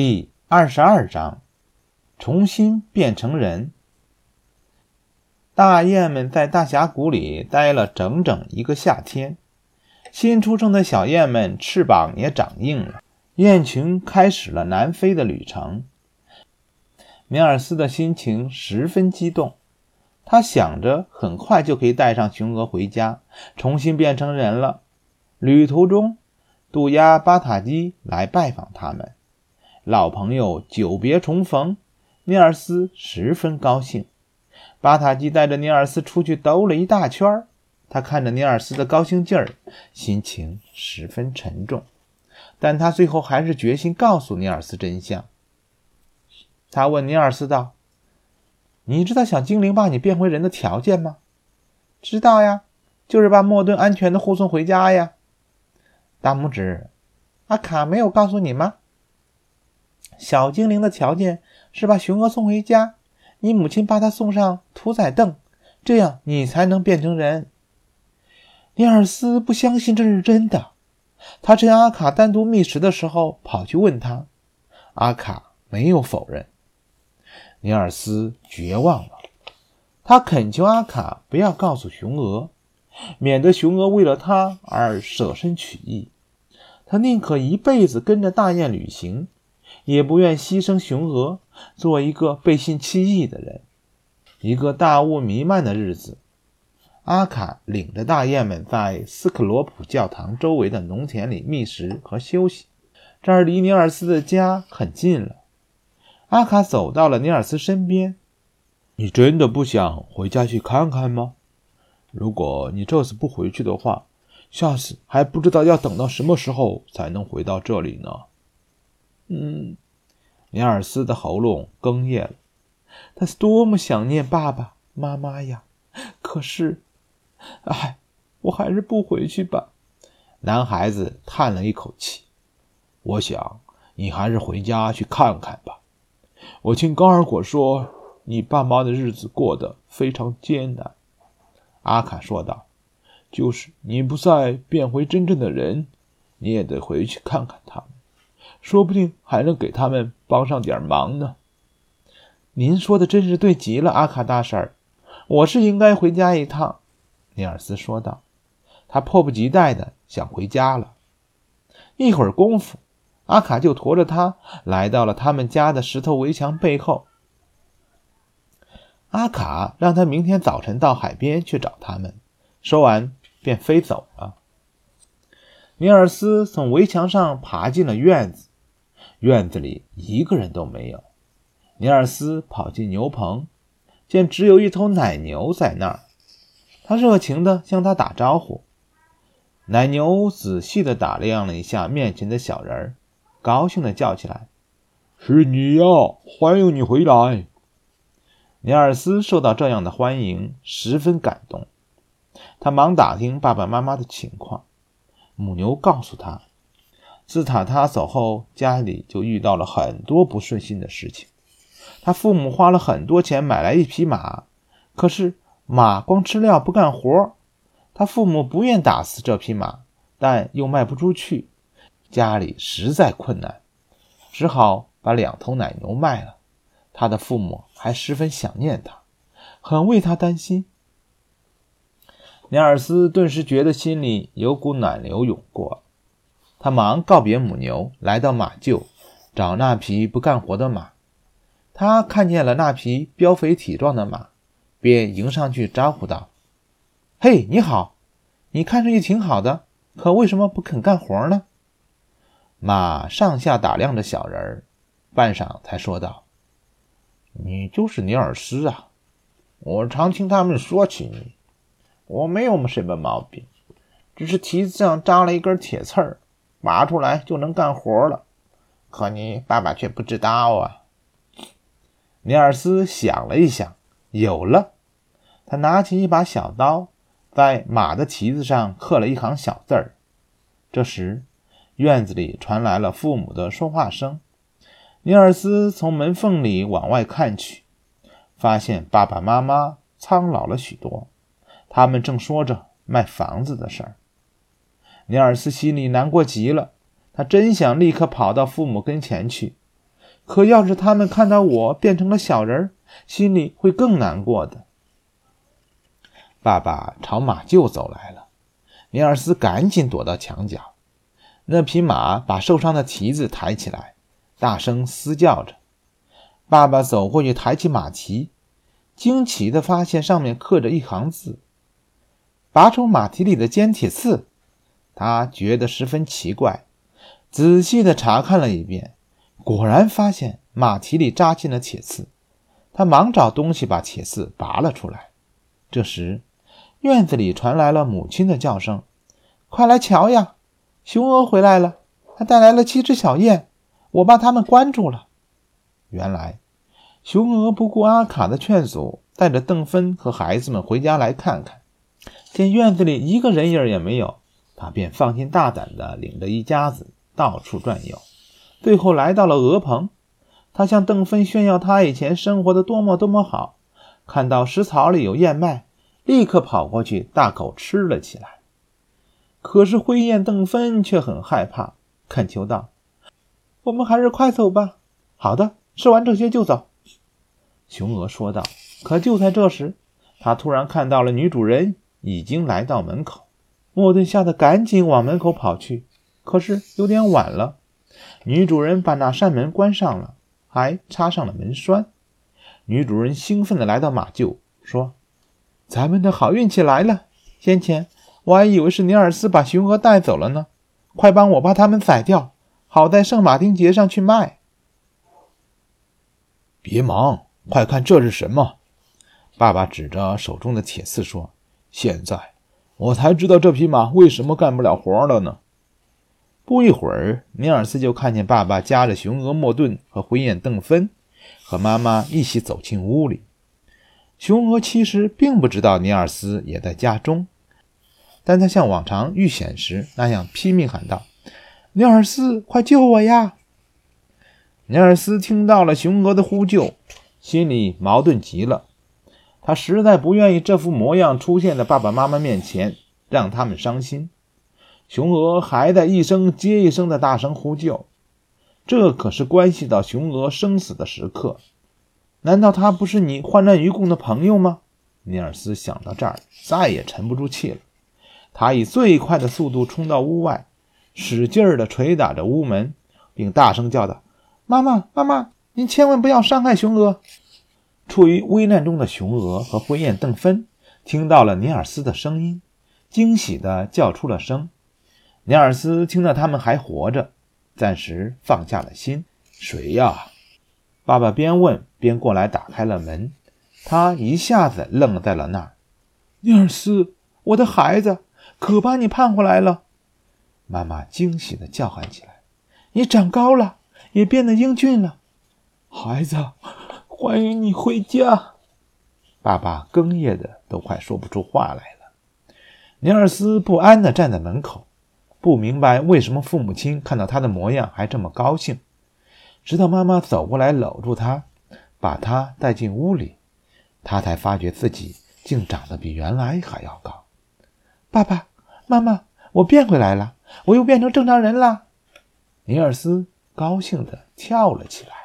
第二十二章，重新变成人。大雁们在大峡谷里待了整整一个夏天，新出生的小雁们翅膀也长硬了，雁群开始了南飞的旅程。米尔斯的心情十分激动，他想着很快就可以带上雄鹅回家，重新变成人了。旅途中，渡鸦巴塔基来拜访他们。老朋友久别重逢，尼尔斯十分高兴。巴塔基带着尼尔斯出去兜了一大圈他看着尼尔斯的高兴劲儿，心情十分沉重。但他最后还是决心告诉尼尔斯真相。他问尼尔斯道：“你知道小精灵把你变回人的条件吗？”“知道呀，就是把莫顿安全的护送回家呀。”大拇指，阿卡没有告诉你吗？小精灵的条件是把雄鹅送回家，你母亲把它送上屠宰凳，这样你才能变成人。尼尔斯不相信这是真的，他趁阿卡单独觅食的时候跑去问他，阿卡没有否认。尼尔斯绝望了，他恳求阿卡不要告诉雄鹅，免得雄鹅为了他而舍身取义。他宁可一辈子跟着大雁旅行。也不愿牺牲雄鹅，做一个背信弃义的人。一个大雾弥漫的日子，阿卡领着大雁们在斯克罗普教堂周围的农田里觅食和休息。这儿离尼尔斯的家很近了。阿卡走到了尼尔斯身边：“你真的不想回家去看看吗？如果你这次不回去的话，下次还不知道要等到什么时候才能回到这里呢。”嗯，尼尔斯的喉咙哽咽了，他是多么想念爸爸妈妈呀！可是，哎，我还是不回去吧。男孩子叹了一口气。我想你还是回家去看看吧。我听高尔果说，你爸妈的日子过得非常艰难。阿卡说道：“就是你不再变回真正的人，你也得回去看看他们。”说不定还能给他们帮上点忙呢。您说的真是对极了，阿卡大婶儿，我是应该回家一趟。”尼尔斯说道，他迫不及待的想回家了。一会儿功夫，阿卡就驮着他来到了他们家的石头围墙背后。阿卡让他明天早晨到海边去找他们，说完便飞走了。尼尔斯从围墙上爬进了院子。院子里一个人都没有。尼尔斯跑进牛棚，见只有一头奶牛在那儿，他热情地向他打招呼。奶牛仔细地打量了一下面前的小人儿，高兴地叫起来：“是你呀！欢迎你回来！”尼尔斯受到这样的欢迎，十分感动。他忙打听爸爸妈妈的情况。母牛告诉他。自塔塔走后，家里就遇到了很多不顺心的事情。他父母花了很多钱买来一匹马，可是马光吃料不干活。他父母不愿打死这匹马，但又卖不出去，家里实在困难，只好把两头奶牛卖了。他的父母还十分想念他，很为他担心。尼尔斯顿时觉得心里有股暖流涌过。他忙告别母牛，来到马厩，找那匹不干活的马。他看见了那匹膘肥体壮的马，便迎上去招呼道：“嘿，你好！你看上去挺好的，可为什么不肯干活呢？”马上下打量着小人儿，半晌才说道：“你就是尼尔斯啊！我常听他们说起你。我没有什么毛病，只是蹄子上扎了一根铁刺儿。”拔出来就能干活了，可你爸爸却不知道啊。尼尔斯想了一想，有了。他拿起一把小刀，在马的蹄子上刻了一行小字儿。这时，院子里传来了父母的说话声。尼尔斯从门缝里往外看去，发现爸爸妈妈苍老了许多，他们正说着卖房子的事儿。尼尔斯心里难过极了，他真想立刻跑到父母跟前去，可要是他们看到我变成了小人，心里会更难过的。爸爸朝马厩走来了，尼尔斯赶紧躲到墙角。那匹马把受伤的蹄子抬起来，大声嘶叫着。爸爸走过去，抬起马蹄，惊奇地发现上面刻着一行字。拔出马蹄里的尖铁刺，他觉得十分奇怪，仔细地查看了一遍，果然发现马蹄里扎进了铁刺。他忙找东西把铁刺拔了出来。这时，院子里传来了母亲的叫声：“快来瞧呀，雄鹅回来了！他带来了七只小雁，我把它们关住了。”原来，雄鹅不顾阿卡的劝阻，带着邓芬和孩子们回家来看看。见院子里一个人影也没有，他便放心大胆地领着一家子到处转悠，最后来到了鹅棚。他向邓芬炫耀他以前生活的多么多么好，看到食槽里有燕麦，立刻跑过去大口吃了起来。可是灰雁邓芬却很害怕，恳求道：“我们还是快走吧。”“好的，吃完这些就走。”雄鹅说道。可就在这时，他突然看到了女主人。已经来到门口，莫顿吓得赶紧往门口跑去，可是有点晚了。女主人把那扇门关上了，还插上了门栓。女主人兴奋地来到马厩，说：“咱们的好运气来了！先前我还以为是尼尔斯把雄鹅带走了呢，快帮我把它们宰掉，好在圣马丁节上去卖。”别忙，快看这是什么！爸爸指着手中的铁刺说。现在我才知道这匹马为什么干不了活了呢。不一会儿，尼尔斯就看见爸爸夹着雄鹅莫顿和灰雁邓芬，和妈妈一起走进屋里。雄鹅其实并不知道尼尔斯也在家中，但他像往常遇险时那样拼命喊道：“尼尔斯，快救我呀！”尼尔斯听到了雄鹅的呼救，心里矛盾极了。他实在不愿意这副模样出现在爸爸妈妈面前，让他们伤心。雄鹅还在一声接一声的大声呼救，这可是关系到雄鹅生死的时刻。难道他不是你患难与共的朋友吗？尼尔斯想到这儿，再也沉不住气了。他以最快的速度冲到屋外，使劲儿地捶打着屋门，并大声叫道：“妈妈，妈妈，您千万不要伤害雄鹅！”处于危难中的雄鹅和灰雁邓芬听到了尼尔斯的声音，惊喜地叫出了声。尼尔斯听到他们还活着，暂时放下了心。谁呀？爸爸边问边过来打开了门。他一下子愣在了那儿。尼尔斯，我的孩子，可把你盼回来了！妈妈惊喜地叫喊起来：“你长高了，也变得英俊了，孩子。”欢迎你回家，爸爸哽咽的都快说不出话来了。尼尔斯不安的站在门口，不明白为什么父母亲看到他的模样还这么高兴。直到妈妈走过来搂住他，把他带进屋里，他才发觉自己竟长得比原来还要高。爸爸妈妈，我变回来了，我又变成正常人了。尼尔斯高兴的跳了起来。